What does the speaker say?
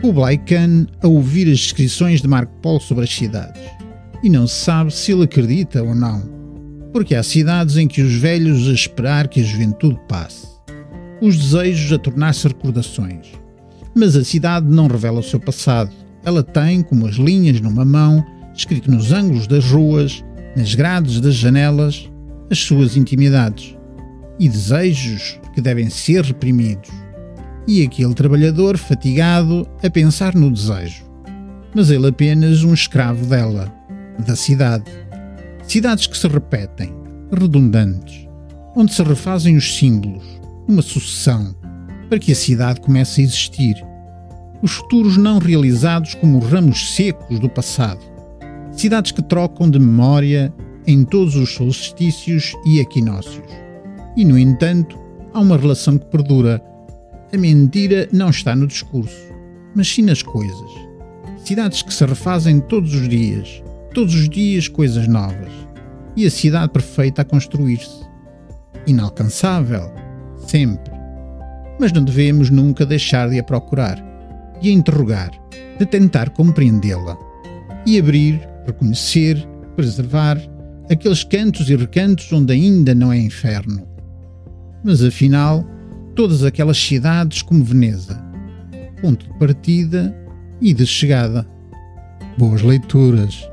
Kublai Khan a ouvir as descrições de Marco Polo sobre as cidades. E não se sabe se ele acredita ou não, porque há cidades em que os velhos a esperar que a juventude passe, os desejos a tornar-se recordações. Mas a cidade não revela o seu passado. Ela tem, como as linhas numa mão, escrito nos ângulos das ruas, nas grades das janelas, as suas intimidades e desejos que devem ser reprimidos. E aquele trabalhador fatigado a pensar no desejo. Mas ele apenas um escravo dela, da cidade. Cidades que se repetem, redundantes, onde se refazem os símbolos, uma sucessão, para que a cidade comece a existir. Os futuros não realizados como ramos secos do passado. Cidades que trocam de memória em todos os solstícios e equinócios. E, no entanto, há uma relação que perdura. A mentira não está no discurso, mas sim nas coisas. Cidades que se refazem todos os dias, todos os dias coisas novas. E a cidade perfeita a construir-se. Inalcançável, sempre. Mas não devemos nunca deixar de a procurar, de a interrogar, de tentar compreendê-la. E abrir, reconhecer, preservar aqueles cantos e recantos onde ainda não é inferno. Mas afinal, todas aquelas cidades como Veneza, ponto de partida e de chegada. Boas leituras!